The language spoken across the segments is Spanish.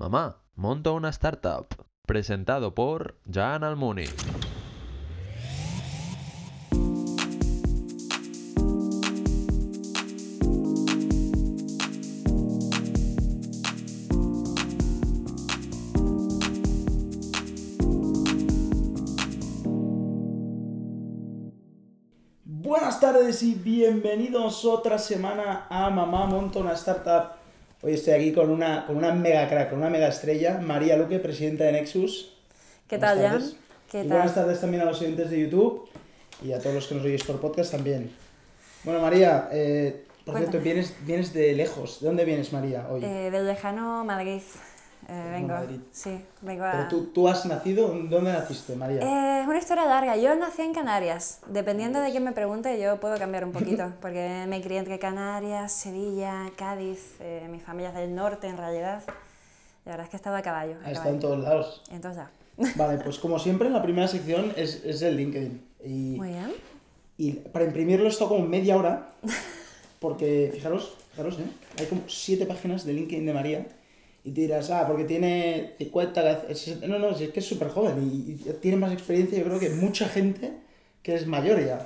Mamá, monto una startup. Presentado por Jan Almuni. Buenas tardes y bienvenidos otra semana a Mamá Monta una Startup. Hoy estoy aquí con una, con una mega crack, con una mega estrella, María Luque, presidenta de Nexus. ¿Qué Buenas tal, Jan? tardes. ¿Qué Y tal? Buenas tardes también a los oyentes de YouTube y a todos los que nos oís por podcast también. Bueno, María, eh, por Cuéntame. cierto, vienes, vienes de lejos. ¿De dónde vienes, María, hoy? Eh, del lejano Madrid. Eh, vengo. Madrid. Sí, vengo a... Pero tú, tú has nacido, ¿dónde naciste, María? Eh, es una historia larga. Yo nací en Canarias. Dependiendo de quién me pregunte, yo puedo cambiar un poquito. Porque me crié entre Canarias, Sevilla, Cádiz. eh, mi familia es del norte, en realidad. La verdad es que he estado a caballo. Has estado en todos lados. Entonces ya. Vale, pues como siempre, la primera sección es, es el LinkedIn. Y, Muy bien. y para imprimirlo esto como media hora, porque fijaros, fijaros, ¿eh? hay como siete páginas de LinkedIn de María. Y te dirás, ah, porque tiene 50, 60... No, no, es que es súper joven y, y tiene más experiencia, yo creo que mucha gente que es mayor ya.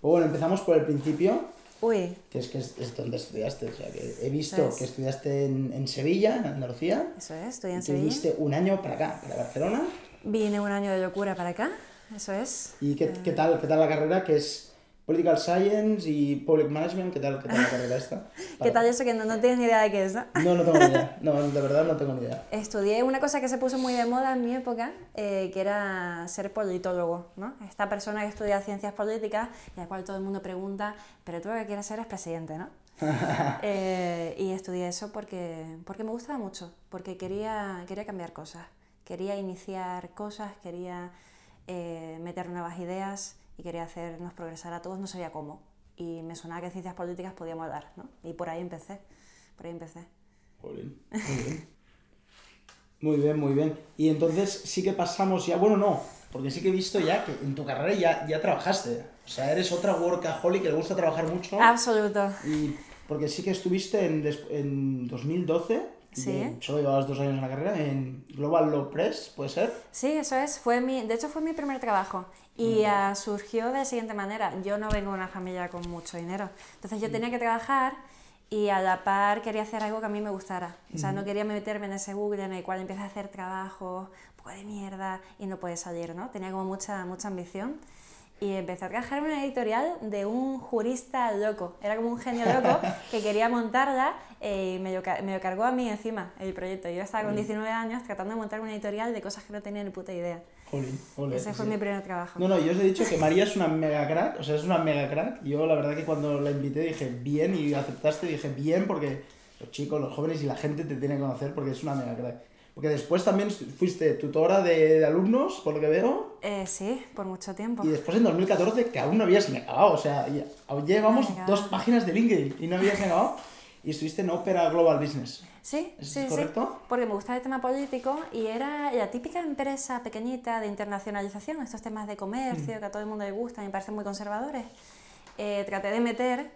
Pues bueno, empezamos por el principio, Uy, que es que es, es donde estudiaste. O sea, que he visto Es. que estudiaste en, en Sevilla, en Andalucía. eso es. Estoy en y te Sevilla. viniste un año para acá, para Barcelona. Vine un año de locura para acá. Eso es. ¿Y qué, qué tal, qué tal la carrera? Que es Political Science y Public Management. ¿Qué tal, qué tal la carrera esta? ¿Qué tal eso que no, no tienes ni idea de qué es, no? No, no tengo ni idea. No, de verdad no tengo ni idea. Estudié una cosa que se puso muy de moda en mi época, eh, que era ser politólogo, ¿no? Esta persona que estudia ciencias políticas y a la cual todo el mundo pregunta, pero tú lo que quieres ser es presidente, ¿no? Eh, y estudié eso porque, porque me gustaba mucho, porque quería, quería cambiar cosas, quería iniciar cosas, quería eh, meter nuevas ideas y quería hacernos progresar a todos, no sabía cómo. Y me sonaba que ciencias políticas podía molar, ¿no? Y por ahí empecé, por ahí empecé. Muy bien, muy bien. Muy bien, muy bien. Y entonces sí que pasamos ya, bueno, no, porque sí que he visto ya que en tu carrera ya, ya trabajaste. O sea, eres otra workaholic que le gusta trabajar mucho. Absoluto. Y porque sí que estuviste en, en 2012, Sí. solo llevabas dos años en la carrera, en Global Law Press, ¿puede ser? Sí, eso es. Fue mi, de hecho, fue mi primer trabajo. Y ah, surgió de la siguiente manera. Yo no vengo de una familia con mucho dinero. Entonces yo tenía que trabajar y a la par quería hacer algo que a mí me gustara. O sea, no quería meterme en ese bucle en el cual empiezas a hacer trabajo, un poco de mierda y no puedes salir, ¿no? Tenía como mucha, mucha ambición. Y empecé a trabajar en una editorial de un jurista loco. Era como un genio loco que quería montarla eh, y me lo, me lo cargó a mí encima el proyecto. Yo estaba con 19 años tratando de montar una editorial de cosas que no tenía ni puta idea. Jolín, ole, Ese fue sí. mi primer trabajo. No, no, yo os he dicho que María es una mega crack, o sea, es una mega crack. Yo la verdad que cuando la invité dije bien y aceptaste dije bien porque los chicos, los jóvenes y la gente te tiene que conocer porque es una mega crack. Porque después también fuiste tutora de, de alumnos, por lo que veo, Eh, sí, por mucho tiempo. y después en 2014 que aún no habías ni acabado, o sea, ya, llevamos dos páginas de LinkedIn y no habías acabado. Y estuviste en Opera Global Business. Sí, ¿Eso sí, es sí. correcto? Porque me gustaba el tema político y era la típica empresa pequeñita de internacionalización, estos temas de Mm. comercio que a todo el mundo le gusta y me parecen muy conservadores. Eh, traté de meter,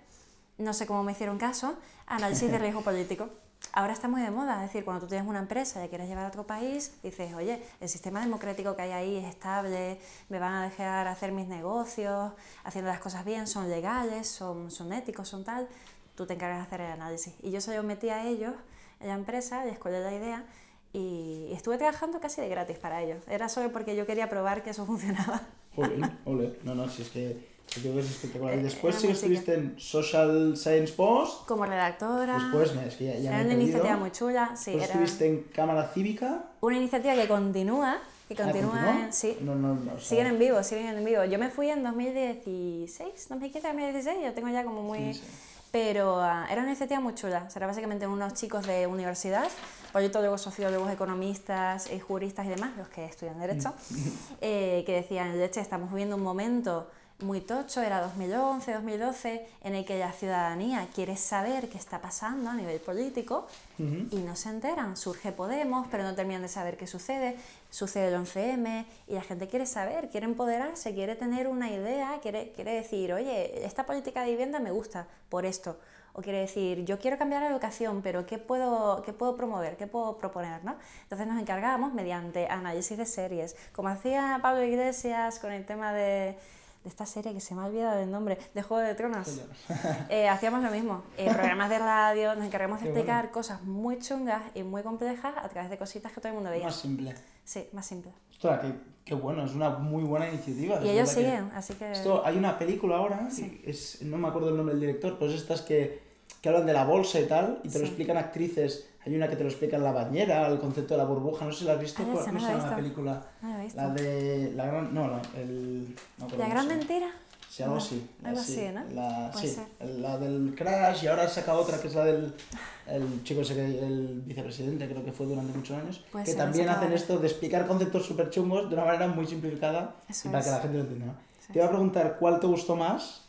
no sé cómo me hicieron caso, análisis de riesgo político. Ahora está muy de moda, es decir, cuando tú tienes una empresa y la quieres llevar a otro país, dices, oye, el sistema democrático que hay ahí es estable, me van a dejar hacer mis negocios, haciendo las cosas bien, son legales, son, son éticos, son tal, tú te encargas de hacer el análisis. Y yo se lo metí a ellos, en la empresa, les colé la idea y estuve trabajando casi de gratis para ellos. Era solo porque yo quería probar que eso funcionaba. Joder, ole. No, no, si es que creo que es espectacular. Y Eh, después sí música. estuviste en Social Science Post. Como redactora. Después, me- es que ya, ya me era he una iniciativa muy chula, sí, era estuviste en Cámara Cívica. una iniciativa que continúa, que Ah, continúa, ¿continuó? en- sí, No, no, no. siguen en vivo, siguen en vivo. Yo me fui en 2016, 2015, 2016, yo tengo ya como muy... Sí, sí. Pero ah, era una iniciativa muy chula, o sea, era básicamente unos chicos de universidad, politólogos, sociólogos, economistas, eh, juristas y demás, los que estudian Derecho, eh, que decían, leche, estamos viviendo un momento muy tocho, era 2011, 2012, en el que la ciudadanía quiere saber qué está pasando a nivel político y no se enteran. Surge Podemos, pero no terminan de saber qué sucede. Sucede el 11M y la gente quiere saber, quiere empoderarse, quiere tener una idea, quiere, quiere decir, oye, esta política de vivienda me gusta por esto. o quiere decir, yo quiero cambiar la educación, pero ¿qué puedo, qué puedo promover? ¿Qué puedo proponer? ¿no? Entonces nos encargábamos mediante análisis de series, como hacía Pablo Iglesias con el tema de, de esta serie que se me ha olvidado el nombre, de Juego de Tronos. Eh, hacíamos lo mismo, eh, programas de radio, nos encargamos de explicar cosas muy chungas y muy complejas a través de cositas que todo el mundo veía. Más simple. Sí, más simple. Ostras, qué, qué bueno, es una muy buena iniciativa. Y ellos verdad que- siguen, así que... Esto, hay una película ahora, Sí. es, no me acuerdo el nombre del director, pero es estas que, que hablan de la bolsa y tal, y te lo Sí. explican actrices. Hay una que te lo explica en la bañera, el concepto de la burbuja, no sé si la has visto, Ah, ¿cómo esa no se la la película? No visto. La de la gran, no, la, el, no La gran mentira. Sí, algo No, así. algo así, ¿no? La, sí, ser. la del Crash y ahora saca otra que es la del el chico ese, que- el vicepresidente, creo que fue durante muchos años, Puede que ser, también hacen esto de explicar conceptos súper chungos de una manera muy simplificada y para que la gente lo entienda. ¿no? Sí. Te iba a preguntar cuál te gustó más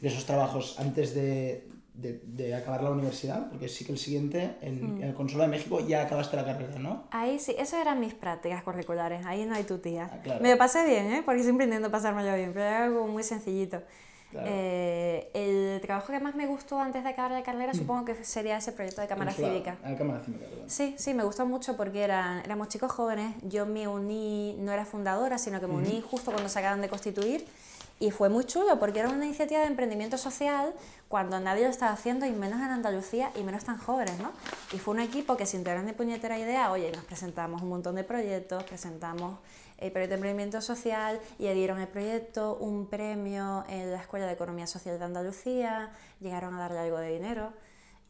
de esos trabajos antes de, de, de acabar la universidad, porque sí que el siguiente, en, Mm. en el Consulado de México, ya acabaste la carrera, ¿no? Ahí sí, eso eran mis prácticas curriculares, ahí no hay tu tía. Ah, claro. Me lo pasé bien, ¿eh? porque siempre intento pasarme yo bien, pero era algo muy sencillito. Claro. Eh, el trabajo que más me gustó antes de acabar la carrera supongo que sería ese proyecto de Cámara Consulado. Cívica. Ah, Cámara Cívica, perdón. Sí, sí, me gustó mucho porque eran, éramos chicos jóvenes, yo me uní, no era fundadora, sino que me uní justo cuando se acaban de constituir y fue muy chulo porque era una iniciativa de emprendimiento social cuando nadie lo estaba haciendo y menos en Andalucía y menos tan jóvenes, ¿no? Y fue un equipo que sin tener ni puñetera idea, oye, nos presentamos un montón de proyectos, presentamos el proyecto de emprendimiento social y le dieron el proyecto un premio en la Escuela de Economía Social de Andalucía, llegaron a darle algo de dinero.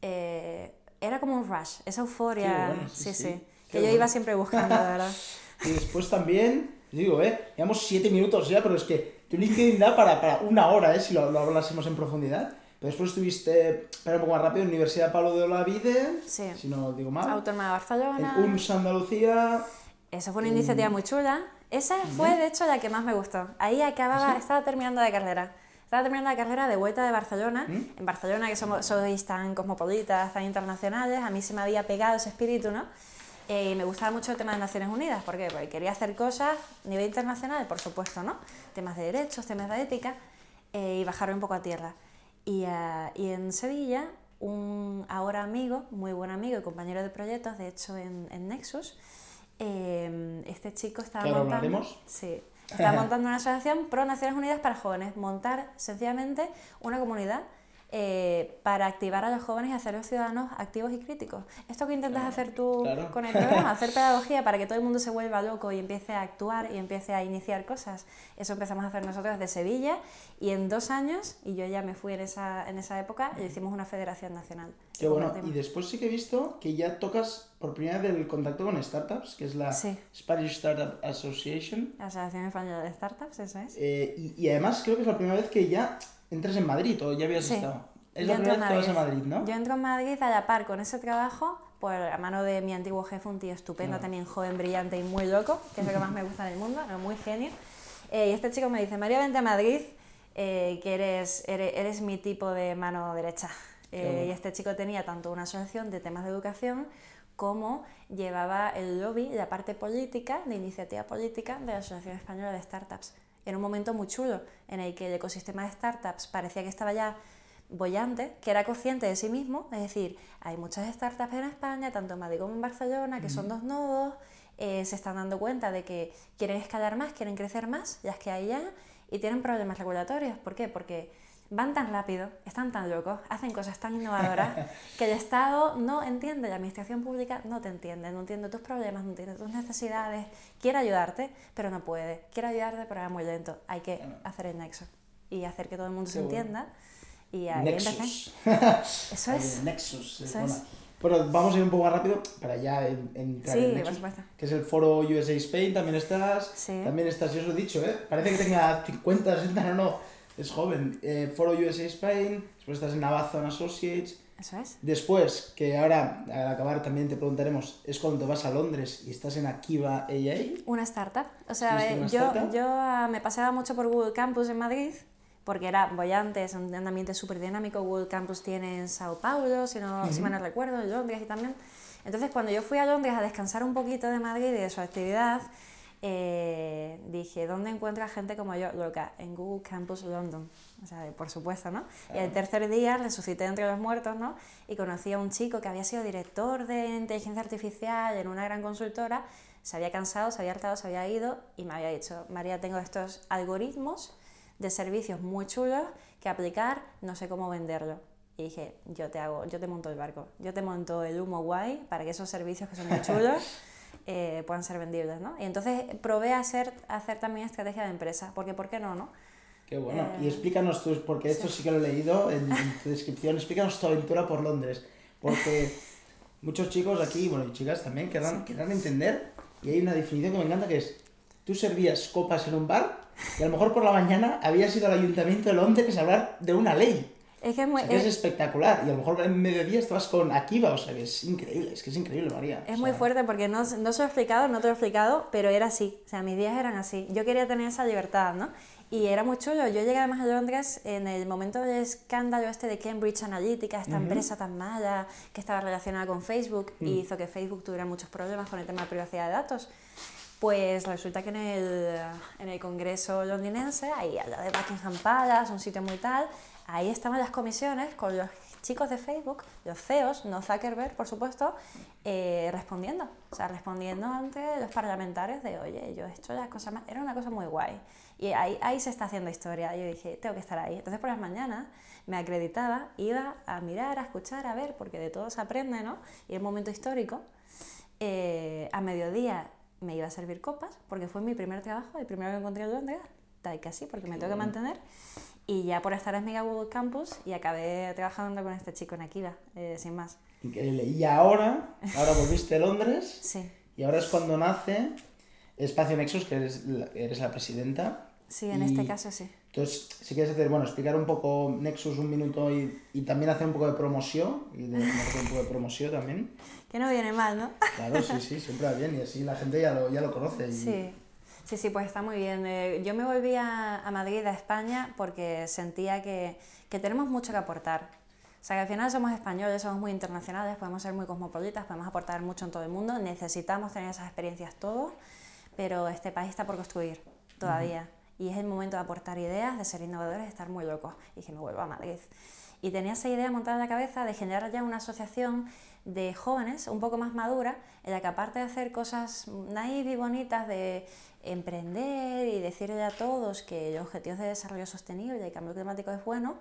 Eh, era como un rush, esa euforia, bueno, sí, sí, sí. sí, que yo bueno. iba siempre buscando, la verdad. Y después también, digo, ¿eh? Llevamos siete minutos ya, pero es que tu LinkedIn da para, para una hora, ¿eh? Si lo, lo hablásemos en profundidad. Pero después estuviste, espera un poco más rápido, Universidad Pablo de Olavide, Sí. si no digo mal. Autónoma de Barcelona. UNS Andalucía. Esa fue una iniciativa muy chula. Esa fue, de hecho, la que más me gustó. Ahí acababa, estaba terminando la carrera. Estaba terminando la carrera de vuelta de Barcelona. ¿Mm? En Barcelona, que somos, sois tan cosmopolitas, tan internacionales, a mí se me había pegado ese espíritu, ¿no? Eh, me gustaba mucho el tema de Naciones Unidas. ¿Por qué? Porque quería hacer cosas a nivel internacional, por supuesto, ¿no? Temas de derechos, temas de ética, eh, y bajar un poco a tierra. Y, ah, y en Sevilla, un ahora amigo, muy buen amigo y compañero de proyectos, de hecho en, en Nexus, eh, este chico estaba montando, sí, estaba montando una asociación pro Naciones Unidas para jóvenes, montar sencillamente una comunidad eh, para activar a los jóvenes y hacerlos ciudadanos activos y críticos. Esto que intentas hacer tú claro. con el programa, hacer pedagogía para que todo el mundo se vuelva loco y empiece a actuar y empiece a iniciar cosas. Eso empezamos a hacer nosotros de Sevilla y en dos años, y yo ya me fui en esa, en esa época, le hicimos una federación nacional. Qué bueno. Y después sí que he visto que ya tocas por primera vez el contacto con startups, que es la Sí. Spanish Startup Association. La Asociación Española de Startups, eso es. Eh, y, y además creo que es la primera vez que ya entras en Madrid, o ya habías Sí. estado. Es Yo la primera vez que vas a Madrid, ¿no? Yo entro en Madrid a la par con ese trabajo, por a mano de mi antiguo jefe, un tío estupendo, Claro. también joven, brillante y muy loco, que es lo que más me gusta en el mundo, muy genio. Eh, y este chico me dice, María, vente a Madrid, eh, que eres, eres, eres mi tipo de mano derecha. Eh, bueno. y este chico tenía tanto una asociación de temas de educación como llevaba el lobby, la parte política, de iniciativa política de la Asociación Española de Startups. Era un momento muy chulo en el que el ecosistema de startups parecía que estaba ya bollante, que era consciente de sí mismo, es decir, hay muchas startups en España, tanto en Madrid como en Barcelona, que son dos nodos, eh, se están dando cuenta de que quieren escalar más, quieren crecer más, las que hay ya, y tienen problemas regulatorios. ¿Por qué? Porque van tan rápido, están tan locos, hacen cosas tan innovadoras que el Estado no entiende, la administración pública no te entiende, no entiende tus problemas, no entiende tus necesidades, quiere ayudarte, pero no puede, quiere ayudarte, pero va muy lento. Hay que hacer el nexo y hacer que todo el mundo se entienda. Y ahí. Nexus. Eso es. Nexus. es Eso buena. es. Bueno, vamos a ir un poco más rápido para ya en- entrar Sí, en Nexus, que es el foro USA Spain, también estás, Sí. también estás, yo os lo he dicho, ¿eh? parece que tenga 50, 60, no, no, es joven. Eh, foro USA Spain, después estás en Amazon Associates, Eso es. después, que ahora al acabar también te preguntaremos, es cuando vas a Londres y estás en Akiva AA, Una startup. O sea, ¿Estuviste en eh, yo, startup? yo ah, me paseaba mucho por Google Campus en Madrid, porque era bollante, es un ambiente súper dinámico. Google Campus tiene en Sao Paulo, si, no, si mal no recuerdo, en Londres y también. Entonces, cuando yo fui a Londres a descansar un poquito de Madrid y de su actividad, eh, dije, ¿dónde encuentra gente como yo? Loca, en Google Campus London. O sea, por supuesto, ¿no? Y el tercer día resucité entre los muertos, ¿no? Y conocí a un chico que había sido director de inteligencia artificial en una gran consultora, se había cansado, se había hartado, se había ido y me había dicho, María, tengo estos algoritmos de servicios muy chulos que aplicar, no sé cómo venderlo. Y dije, yo te hago, yo te monto el barco, yo te monto el humo guay para que esos servicios que son muy chulos eh, puedan ser vendibles, ¿no? Y entonces probé a hacer, a hacer también estrategia de empresa, porque ¿por qué no, no? Qué bueno. y Eh, explícanos tú, porque esto sí que lo he leído en, en tu descripción, explícanos tu aventura por Londres. Porque muchos chicos aquí, bueno, y chicas también, querrán, querrán entender, y hay una definición que me encanta que es, tú servías copas en un bar y a lo mejor por la mañana habías ido al Ayuntamiento de Londres a hablar de una ley. Es que es O muy... sea, que es es- espectacular. Y a lo mejor en mediodía estabas con Akiva, o sea, que es increíble, es que es increíble, María. Es O muy sea, fuerte porque no, no se lo he explicado, no te lo he explicado, pero era así. O sea, mis días eran así. Yo quería tener esa libertad, ¿no? Y era muy chulo. Yo llegué además a Londres en el momento del escándalo este de Cambridge Analytica, esta empresa tan mala que estaba relacionada con Facebook y hizo que Facebook tuviera muchos problemas con el tema de privacidad de datos. Pues resulta que en el, en el Congreso londinense, ahí al lado de Buckingham Palace, un sitio muy tal, ahí estaban las comisiones con los chicos de Facebook, los CEOs, no Zuckerberg, por supuesto, eh, respondiendo. O sea, respondiendo ante los parlamentarios de, oye, yo he hecho las cosas más... Era una cosa muy guay. Y ahí, ahí se está haciendo historia. Yo dije, tengo que estar ahí. Entonces por las mañanas me acreditaba, iba a mirar, a escuchar, a ver, porque de todo se aprende, ¿no? Y el momento histórico. Eh, a mediodía me iba a servir copas, porque fue mi primer trabajo, el primero que encontré en Londres, tal que así, porque me tengo que mantener. Y ya por estar en Mega Google Campus y acabé trabajando con este chico en Akiva, eh, sin más. Increíble. Y ahora, ahora volviste a Londres Sí, y ahora es cuando nace Espacio Nexus, que eres la, eres la presidenta. sí, en Y- este caso sí. Entonces, si quieres hacer, bueno, explicar un poco Nexus un minuto y, y también hacer un poco de promoción, y de, hacer un poco de promoción también. Que no viene mal, ¿no? Claro, sí, sí, siempre va bien y así la gente ya lo, ya lo conoce. Y, Sí, sí, sí, pues está muy bien. Eh, yo me volví a, a Madrid, a España, porque sentía que, que tenemos mucho que aportar. O sea, que al final somos españoles, somos muy internacionales, podemos ser muy cosmopolitas, podemos aportar mucho en todo el mundo, necesitamos tener esas experiencias todos, pero este país está por construir todavía. Y es el momento de aportar ideas, de ser innovadores, de estar muy locos. Y dije, me vuelvo a Madrid. Y tenía esa idea montada en la cabeza de generar ya una asociación de jóvenes un poco más madura, en la que aparte de hacer cosas naif y bonitas de emprender y decirle a todos que los objetivos de desarrollo sostenible y el cambio climático es bueno,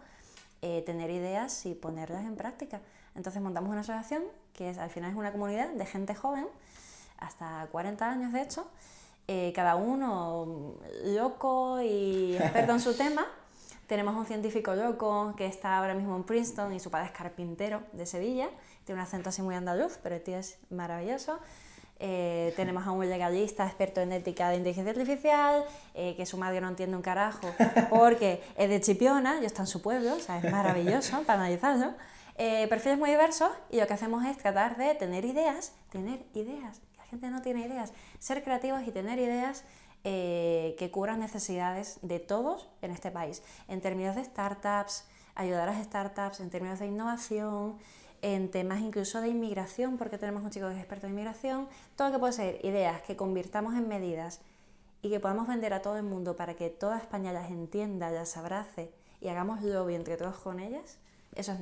eh, tener ideas y ponerlas en práctica. Entonces montamos una asociación que es, al final es una comunidad de gente joven, hasta 40 años de hecho, eh, cada uno loco y experto en su tema. Tenemos un científico loco que está ahora mismo en Princeton y su padre es carpintero de Sevilla. Tiene un acento así muy andaluz, pero el tío es maravilloso. Eh, tenemos a un legalista experto en ética de inteligencia artificial, eh, que su madre no entiende un carajo porque es de Chipiona, yo está en su pueblo, o sea, es maravilloso para analizarlo. Eh, perfiles muy diversos y lo que hacemos es tratar de tener ideas, tener ideas, la gente no tiene ideas, ser creativos y tener ideas eh, que cubran necesidades de todos en este país, en términos de startups, ayudar a las startups, en términos de innovación, en temas incluso de inmigración, porque tenemos un chico que es experto en inmigración, todo lo que puede ser ideas que convirtamos en medidas y que podamos vender a todo el mundo para que toda España las entienda, las abrace y hagamos lobby entre todos con ellas, eso es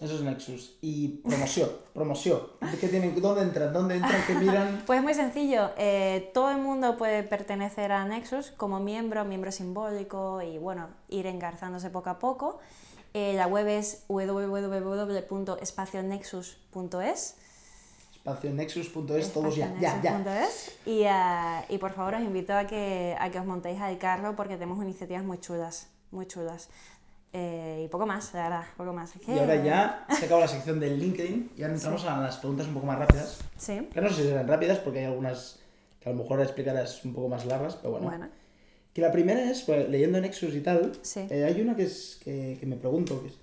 Nexus. Eso es Nexus. Y promoción, promoción. ¿Qué tienen, ¿Dónde entran? ¿Dónde entran? ¿Qué miran? Pues muy sencillo, eh, todo el mundo puede pertenecer a Nexus como miembro, miembro simbólico y bueno, ir engarzándose poco a poco. Eh, la web es www.espacionexus.es. Espacionexus.es, todos ya, ya, ya. Y, ah, y por favor os invito a que, a que os montéis al carro porque tenemos iniciativas muy chulas, muy chulas. Eh, y poco más, la verdad, poco más. Que- Y ahora ya se acaba la sección del LinkedIn y ahora entramos a las preguntas un poco más rápidas. Sí, Que no sé si serán rápidas porque hay algunas que a lo mejor explicarás un poco más largas, pero bueno. bueno. Que la primera es, pues, leyendo Nexus y tal, Sí. eh, hay una que, es, que, que me pregunto, que es,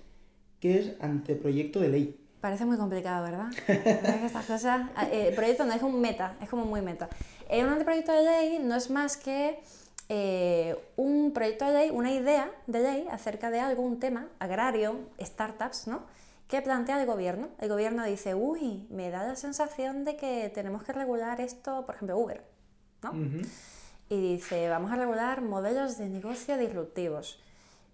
¿qué es anteproyecto de ley? Parece muy complicado, ¿verdad? ¿Verdad que estas cosas... eh, proyecto no es un meta, es como muy meta. Eh, un anteproyecto de ley no es más que eh, un proyecto de ley, una idea de ley acerca de algún tema agrario, startups, ¿no? Que plantea el gobierno. El gobierno dice, uy, me da la sensación de que tenemos que regular esto, por ejemplo, Uber. ¿no? Y dice, vamos a regular modelos de negocio disruptivos.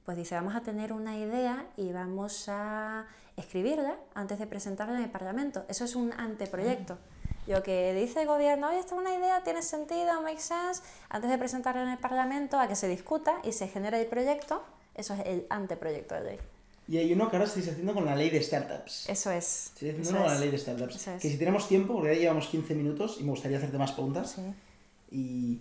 Pues dice, vamos a tener una idea y vamos a escribirla antes de presentarla en el Parlamento. Eso es un anteproyecto. Lo que dice el gobierno, oye, esta es una idea, tiene sentido, make sense, antes de presentarla en el Parlamento, a que se discuta y se genere el proyecto, eso es el anteproyecto de ley. Y hay uno que ahora estáis haciendo con la ley de startups. Eso es. Estoy haciendo con la ley de startups. Eso es. Que si tenemos tiempo, porque ya llevamos 15 minutos y me gustaría hacerte más preguntas. Sí. Y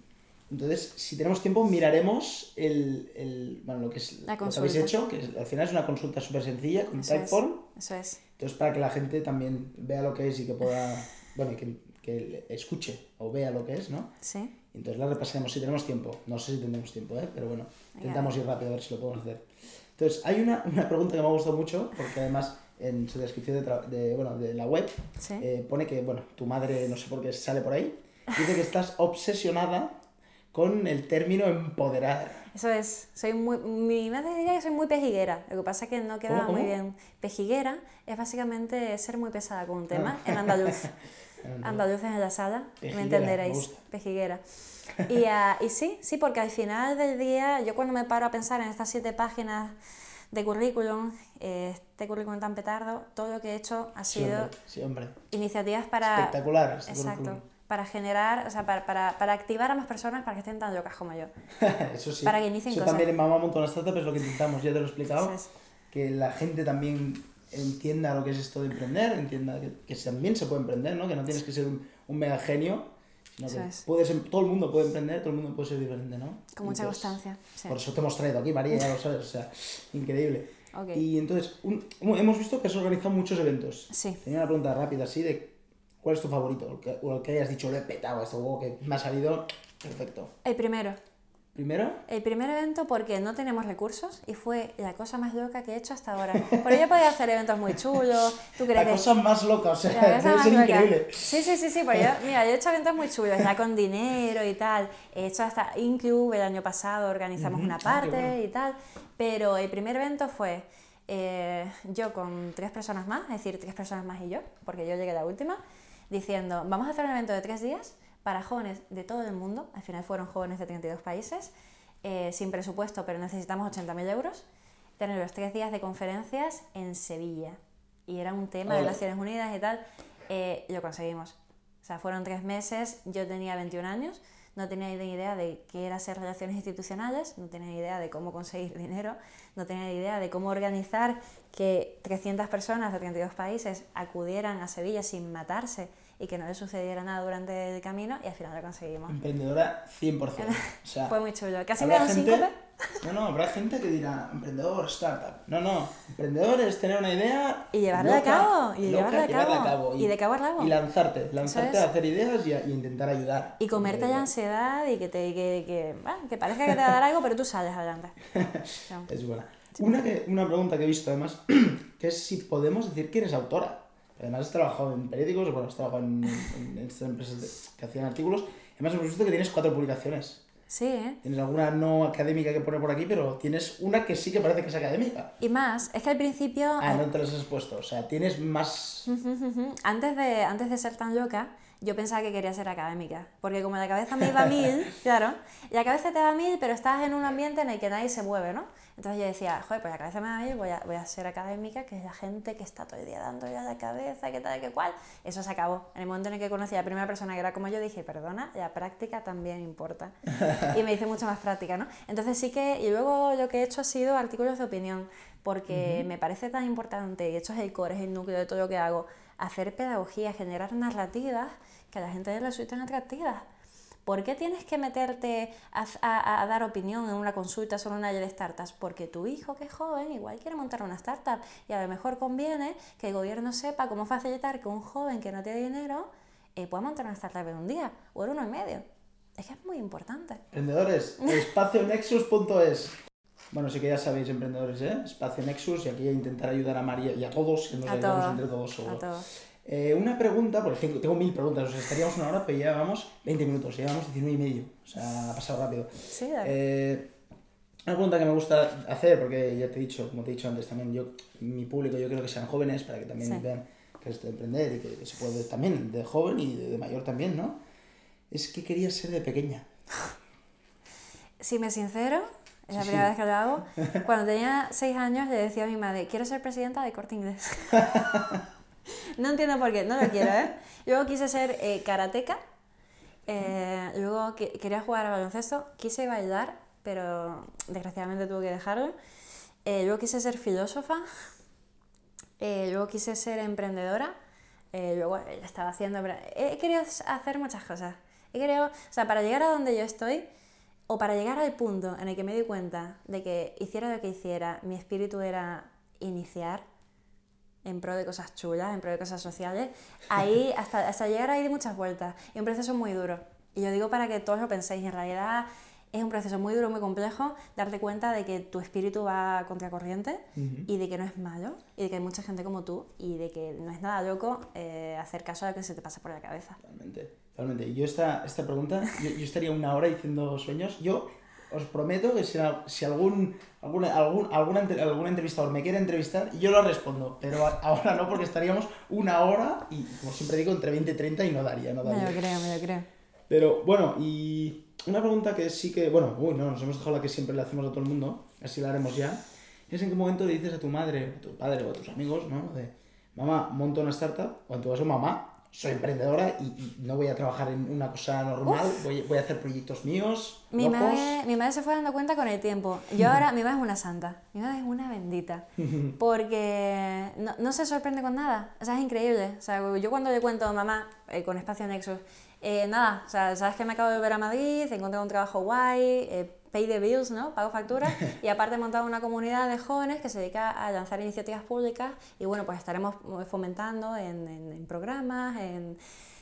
entonces, si tenemos tiempo, miraremos el, el- bueno, lo que es lo que habéis hecho, que es- al final es una consulta súper sencilla con Eso es. Typeform. Eso es. Entonces, para que la gente también vea lo que es y que pueda, bueno, que, que escuche o vea lo que es, ¿no? Sí. Entonces la repasaremos si tenemos tiempo. No sé si tendremos tiempo, ¿eh? pero bueno, intentamos ir rápido a ver si lo podemos hacer. Entonces, hay una, una pregunta que me ha gustado mucho, porque además en su descripción de, de, bueno, de la web Sí. eh, pone que, bueno, tu madre, no sé por qué sale por ahí, dice que estás obsesionada con el término empoderar. Eso es, soy muy, mi madre diría que soy muy pejiguera, lo que pasa es que no queda ¿Cómo, muy cómo? bien. Pejiguera es básicamente ser muy pesada con un tema en andaluz. Andaluces en la sala, Pejiguera, me entenderéis, pejiguera. Y, ah, y sí, sí, porque al final del día, yo cuando me paro a pensar en estas siete páginas de currículum, este currículum tan petardo, todo lo que he hecho ha Sí, sido hombre, sí, hombre. iniciativas para... Espectacular este Exacto, currículum. para generar, o sea, para, para, para activar a más personas para que estén tan locas como yo. Eso sí. Para que inicien Eso cosas. también en Mamá Montón Startup es lo que intentamos, ya te lo he explicado. Es. Que la gente también entienda lo que es esto de emprender, entienda que, que también se puede emprender, ¿no? Que no tienes que ser un, un mega genio, sino que es. puedes, em- todo el mundo puede emprender, todo el mundo puede ser diferente, ¿no? Con mucha Entonces, constancia. sí. Por eso te hemos traído aquí, María, ya lo sabes, o sea, increíble. Ok. Y entonces, un- hemos visto que has organizado muchos eventos. Sí. Tenía una pregunta rápida así de ¿cuál es tu favorito? O el que, o el que hayas dicho, lo he petado, este juego que me ha salido perfecto. El primero. Primero, El primer evento porque no tenemos recursos y fue la cosa más loca que he hecho hasta ahora. Porque yo podía hacer eventos muy chulos, tú crees la que... cosa más loca, o sea, debe ser loca. increíble. Sí, sí, sí, sí, porque yo, mira, yo he hecho eventos muy chulos, ya con dinero y tal. He hecho hasta Incube el año pasado, organizamos Ujú, una ah, parte bueno. y tal. Pero el primer evento fue eh, yo con tres personas más, es decir, tres personas más y yo, porque yo llegué la última, diciendo, vamos a hacer un evento de tres días para jóvenes de todo el mundo, al final fueron jóvenes de 32 países, eh, sin presupuesto, pero necesitamos 80.000 euros, tener los tres días de conferencias en Sevilla. Y era un tema de. Naciones Unidas y tal, eh, lo conseguimos. O sea, fueron tres meses, yo tenía 21 años, no tenía ni idea de qué era hacer relaciones institucionales, no tenía ni idea de cómo conseguir dinero, no tenía ni idea de cómo organizar que 300 personas de 32 países acudieran a Sevilla sin matarse y que no les sucediera nada durante el camino y al final lo conseguimos. Emprendedora 100%. O sea, Fue muy chulo. Casi me da un gente, no, no, habrá gente que dirá, emprendedor, startup. No, no, emprendedor es tener una idea Y llevarla a loca, cabo, y loca, llevarla a llevarla cabo, y de cabo al rabo. Y lanzarte, lanzarte es. a hacer ideas y, a- y intentar ayudar. Y comerte la ansiedad y que, te, que, que, bueno, que parezca que te va a dar algo, pero tú sales adelante. No. Es buena. Una, que, una pregunta que he visto además, que es si podemos decir que eres autora. Además has trabajado en periódicos, bueno, has trabajado en, en- en estas empresas de- que hacían artículos. Además hemos visto que tienes cuatro publicaciones. Sí, ¿eh? Tienes alguna no académica que poner por aquí, pero tienes una que sí que parece que es académica. Y más, es que al principio, Ah, no te las has puesto. O sea, tienes más... Antes de, antes de ser tan loca, yo pensaba que quería ser académica, porque como la cabeza me iba a mil, claro, la cabeza te va a mil, pero estás en un ambiente en el que nadie se mueve, ¿no? Entonces yo decía, joder, pues la cabeza me va a mil, voy a, voy a ser académica, que es la gente que está todo el día dando ya la cabeza, que tal, que cual. Eso se acabó. En el momento en el que conocí a la primera persona que era como yo, dije, perdona, la práctica también importa. y me hice mucho más práctica, ¿no? Entonces sí que, y luego lo que he hecho ha sido artículos de opinión, porque me parece tan importante, y esto es el core, es el núcleo de todo lo que hago, hacer pedagogía, generar narrativas que a la gente le resulten atractivas. ¿Por qué tienes que meterte a, a- dar opinión en una consulta sobre una de startups? Porque tu hijo, que es joven, igual quiere montar una startup y a lo mejor conviene que el gobierno sepa cómo facilitar que un joven que no tiene dinero eh, pueda montar una startup en un día o en uno y medio. Es que es muy importante. Emprendedores, espacionexus.es. Bueno, sí que ya sabéis, emprendedores, ¿eh? Espacio Nexus y aquí a intentar ayudar a María y a todos, que nos A ayudamos todos. entre todos todos. Eh, una pregunta, porque tengo, tengo mil preguntas, o sea, estaríamos una hora, pero ya llevamos 20 minutos, ya llevamos 19 y medio, o sea, ha pasado rápido. Sí, Eh, una pregunta que me gusta hacer, porque ya te he dicho, como te he dicho antes también, yo, mi público, yo quiero que sean jóvenes para que también Sí. vean que es de emprender y que, que se puede también de joven y de, de mayor también, ¿no? es que querías ser de pequeña. Si me sincero, es la primera vez que lo hago. Cuando tenía seis años le decía a mi madre, quiero ser presidenta de Corte Inglés. no entiendo por qué, no lo quiero, ¿eh? Luego quise ser eh, karateca, eh, luego que- quería jugar al baloncesto, quise bailar, pero desgraciadamente tuve que dejarlo. Eh, luego quise ser filósofa, eh, luego quise ser emprendedora, eh, luego estaba haciendo... He querido hacer muchas cosas. He querido, o sea, para llegar a donde yo estoy, o para llegar al punto en el que me di cuenta de que hiciera lo que hiciera, mi espíritu era iniciar en pro de cosas chulas, en pro de cosas sociales, ahí hasta, hasta llegar ahí di muchas vueltas. Y un proceso muy duro. Y yo digo para que todos lo penséis, en realidad es un proceso muy duro, muy complejo, darte cuenta de que tu espíritu va contracorriente y de que no es malo, y de que hay mucha gente como tú, y de que no es nada loco eh, hacer caso a lo que se te pasa por la cabeza. Totalmente, totalmente. Yo esta, esta pregunta, yo, yo estaría una hora diciendo sueños. Yo os prometo que si, si algún, algún, algún, entre- algún entrevistador me quiere entrevistar, yo lo respondo. Pero ahora no, porque estaríamos una hora y, como siempre digo, entre 20 y 30 y no daría, no Me daría. lo creo, me lo creo. Pero bueno, y una pregunta que sí que, bueno, uy, no, nos hemos dejado la que siempre le hacemos a todo el mundo, así la haremos ya. Es en qué momento le dices a tu madre, a tu padre o a tus amigos, ¿no? De, mamá, monto una startup, o en tu caso, mamá, soy emprendedora y, y no voy a trabajar en una cosa normal, voy, voy a hacer proyectos míos, Mi locos. madre, mi madre se fue dando cuenta con el tiempo. Yo ahora, mi madre es una santa, mi madre es una bendita, porque no, no se sorprende con nada, o sea, es increíble. O sea, yo cuando le cuento a mamá, eh, con Espacio Nexus, eh, nada, o sea, sabes que me acabo de volver a Madrid, he encontrado un trabajo guay, eh, pay the bills, ¿no? Pago facturas, y aparte he montado una comunidad de jóvenes que se dedica a lanzar iniciativas públicas, y bueno, pues estaremos fomentando en, en- en programas, en,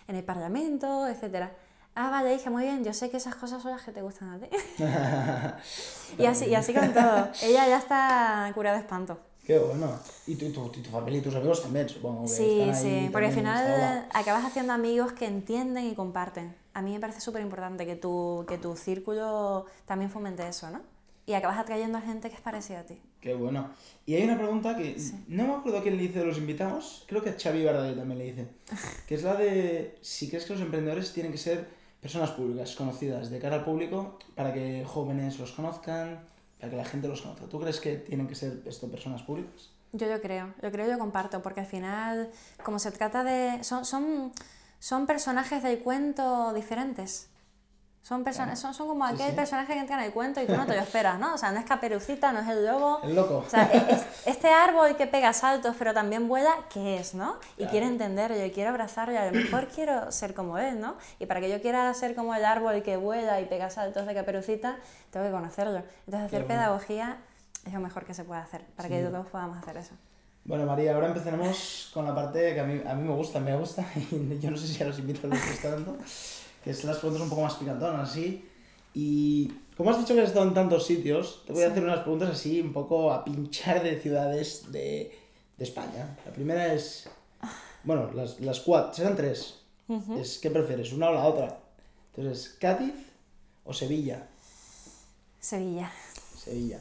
en el Parlamento, etcétera. Ah, vale, dije, muy bien, yo sé que esas cosas son las que te gustan a ti. y, así, y así con todo. Ella ya está curada de espanto. Qué bueno. Y tu, tu, tu familia y tus amigos también, supongo que Sí, están ahí sí, porque al final acabas haciendo amigos que entienden y comparten. A mí me parece súper importante que tu, que tu círculo también fomente eso, ¿no? Y acabas atrayendo a gente que es parecida a ti. Qué bueno. Y hay una pregunta que no me acuerdo quién le dice de los invitados, creo que a Xavi Bardell también le dice, que es la de si crees que los emprendedores tienen que ser personas públicas, conocidas, de cara al público, para que jóvenes los conozcan, para que la gente los conozca. ¿Tú crees que tienen que ser personas públicas? Yo lo creo, yo creo y lo comparto, porque al final, como se trata de... Son, son, son personajes del cuento diferentes. Son, personas son, son como Sí, aquel sí. personaje que entra en el cuento y tú no te lo esperas, ¿no? O sea, no es Caperucita, no es el lobo. El loco. O sea, e- es- este árbol que pega saltos pero también vuela, ¿qué es, no? Y Claro. quiere entenderlo, y quiere abrazarlo, y a lo mejor quiero ser como él, ¿no? Y para que yo quiera ser como el árbol que vuela y pega saltos de caperucita, tengo que conocerlo. Entonces, hacer bueno. pedagogía es lo mejor que se puede hacer, para que todos podamos hacer eso. Bueno, María, ahora empezaremos con la parte que a mí, a mí me gusta, me gusta, y yo no sé si a los invito les gusta tanto, que es las preguntas un poco más picantonas, así. Y como has dicho que has estado en tantos sitios, te voy a hacer unas preguntas así un poco a pinchar de ciudades de, de España. La primera es, bueno, las, las cuatro, serán tres. Es, ¿qué prefieres, una o la otra? Entonces, ¿Cádiz o Sevilla? Sevilla. Sevilla.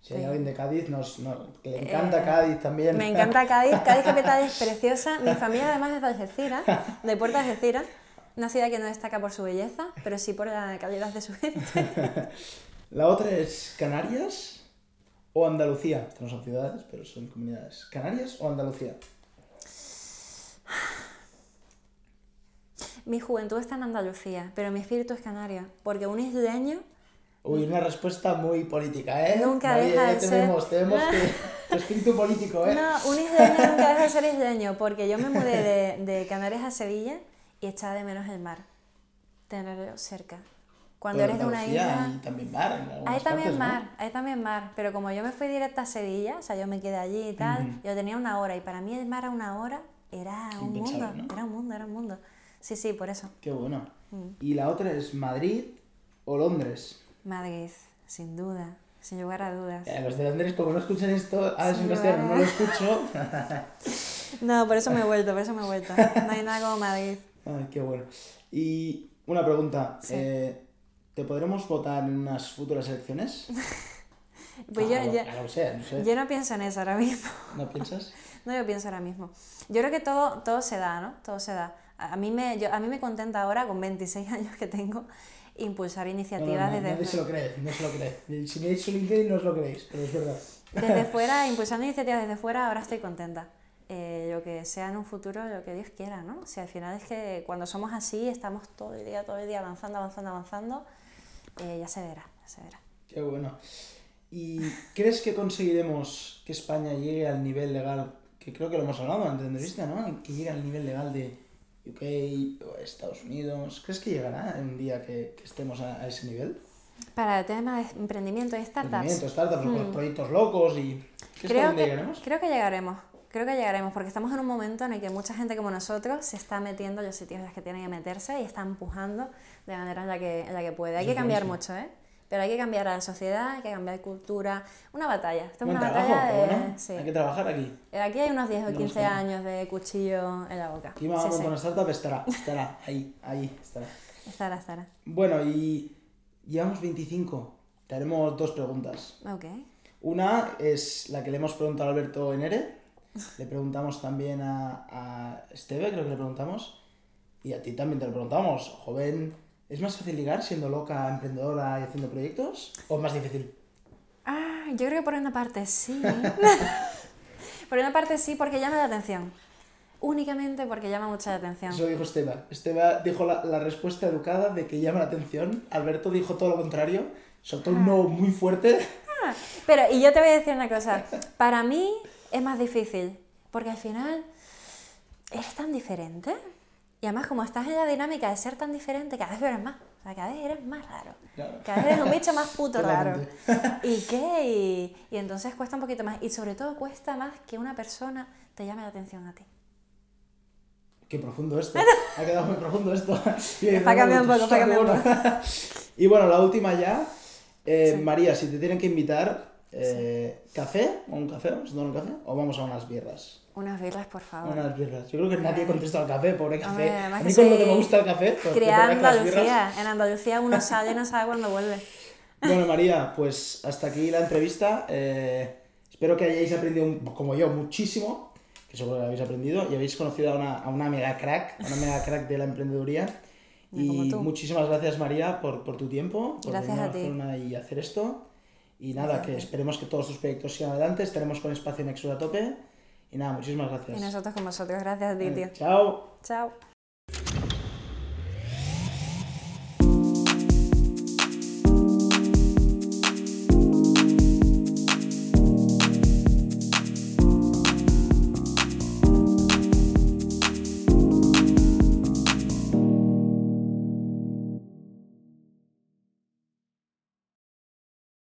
Si hay Sí. alguien de Cádiz, nos, no- que le encanta Eh, Cádiz también. Me encanta Cádiz, Cádiz capital es preciosa. Mi familia además es de Algeciras, de Puerto de Algeciras, una ciudad que no destaca por su belleza, pero sí por la calidad de su gente. La otra es Canarias o Andalucía. No son ciudades, pero son comunidades. ¿Canarias o Andalucía? Mi juventud está en Andalucía, pero mi espíritu es canario, porque un isleño Uy, una respuesta muy política, ¿eh? Nunca María, deja de te ser- vemos, te vemos que tu espíritu político, ¿eh? No, un isleño nunca deja de ser isleño, porque yo me mudé de, de Canarias a Sevilla y echaba de menos el mar, tenerlo cerca. Cuando Pero eres de una isla... Y también mar, en Hay también partes, ¿no? mar, hay también mar, pero como yo me fui directa a Sevilla, o sea, yo me quedé allí y tal, Ujú. yo tenía una hora y para mí el mar a una hora era un mundo, ¿no? era un mundo, era un mundo. Sí, sí, por eso. Qué bueno. Mm. Y la otra es Madrid o Londres. Madrid, sin duda, sin lugar a dudas. Eh, los de Londres, como no escuchan esto, ah, es Sí, castellano, no lo escucho. No, por eso me he vuelto, por eso me he vuelto. No hay nada como Madrid. Ay, qué bueno. Y una pregunta. Sí. eh, ¿Te podremos votar en unas futuras elecciones? Pues yo, Ah, yo, que sea, no sé. yo no pienso en eso ahora mismo. ¿No piensas? No, yo pienso ahora mismo. Yo creo que todo, todo se da, ¿no? Todo se da. A mí me, yo, a mí me contenta ahora, con 26 años que tengo, impulsar No, no, iniciativas no, desde, nadie se lo cree, no se lo cree. Si veis su LinkedIn no os lo creéis, pero es verdad. desde fuera, impulsando iniciativas desde fuera, ahora estoy contenta. Eh, lo que sea en un futuro, lo que Dios quiera, ¿no? O sea, al final es que cuando somos así, estamos todo el día, todo el día avanzando, avanzando, avanzando, eh, ya se verá, ya se verá. Qué bueno. ¿Y crees que conseguiremos que España llegue al nivel legal, que creo que lo hemos hablado antes de entrevista, ¿no? Que llegue al nivel legal de UK o Estados Unidos. ¿Crees que llegará un día que, que estemos a, a ese nivel? Para el tema de emprendimiento y startups, Emprendimiento, startups, los proyectos locos y... ¿Crees que creo dónde que, llegaremos? creo que llegaremos. Creo que llegaremos porque estamos en un momento en el que mucha gente como nosotros se está metiendo en los sitios en los que tienen que meterse y está empujando de manera en la que, en la que puede. Hay que cambiar mucho, ¿eh? Pero hay que cambiar a la sociedad, hay que cambiar cultura. Una batalla. Esto es una trabajo, batalla de... bueno, sí. hay que trabajar aquí. Aquí hay unos 10 o No 15 nos años de cuchillo en la boca. Aquí vamos Sí, sí. una startup, estará, estará, ahí, ahí, estará. Estará, estará. Bueno, y llevamos 25. Te haremos dos preguntas. Ok. Una es la que le hemos preguntado a Alberto Enere. Le preguntamos también a, a Esteve, creo que le preguntamos. Y a ti también te lo preguntamos. Joven, ¿es más fácil ligar siendo loca, emprendedora y haciendo proyectos? ¿O más difícil? Ah, yo creo que por una parte sí. por una parte sí, porque llama la atención. Únicamente porque llama mucha la atención. Eso dijo Esteba. Esteba dijo la, la respuesta educada de que llama la atención. Alberto dijo todo lo contrario. Soltó un no muy fuerte. Pero, y yo te voy a decir una cosa. Para mí es más difícil, porque al final eres tan diferente. Y además, como estás en la dinámica de ser tan diferente, cada vez eres más. O sea, cada vez eres más raro. Claro. Cada vez eres un bicho más puto raro. ¿Y qué? Y, y entonces cuesta un poquito más. Y sobre todo cuesta más que una persona te llame la atención a ti. Qué profundo esto. Ha quedado muy profundo esto. Está cambiando un poco, está cambiando un bueno. Y bueno, la última ya. Eh, Sí. María, si te tienen que invitar, eh, ¿café? ¿O un café? ¿Vamos a tomar un café? ¿O vamos a unas birras? Unas birras, por favor. Unas birras. Yo creo que nadie contesta al café, pobre café. Hombre, a mí con lo que me gusta el café, pues birras- Andalucía. En Andalucía uno sale y no sabe cuándo vuelve. Bueno, María, pues hasta aquí la entrevista. Eh, espero que hayáis aprendido, un- como yo, muchísimo, que seguro que habéis aprendido, y habéis conocido a una, a una mega crack, a una mega crack de la emprendeduría. Y muchísimas gracias, María, por, por tu tiempo, por Gracias venir a ti. Y hacer esto. Y nada, que esperemos que todos tus proyectos sigan adelante. Estaremos con Espacio Nexus a tope. Y nada, muchísimas gracias. Y nosotros con vosotros. Gracias a ti, tío. Chao. Chao.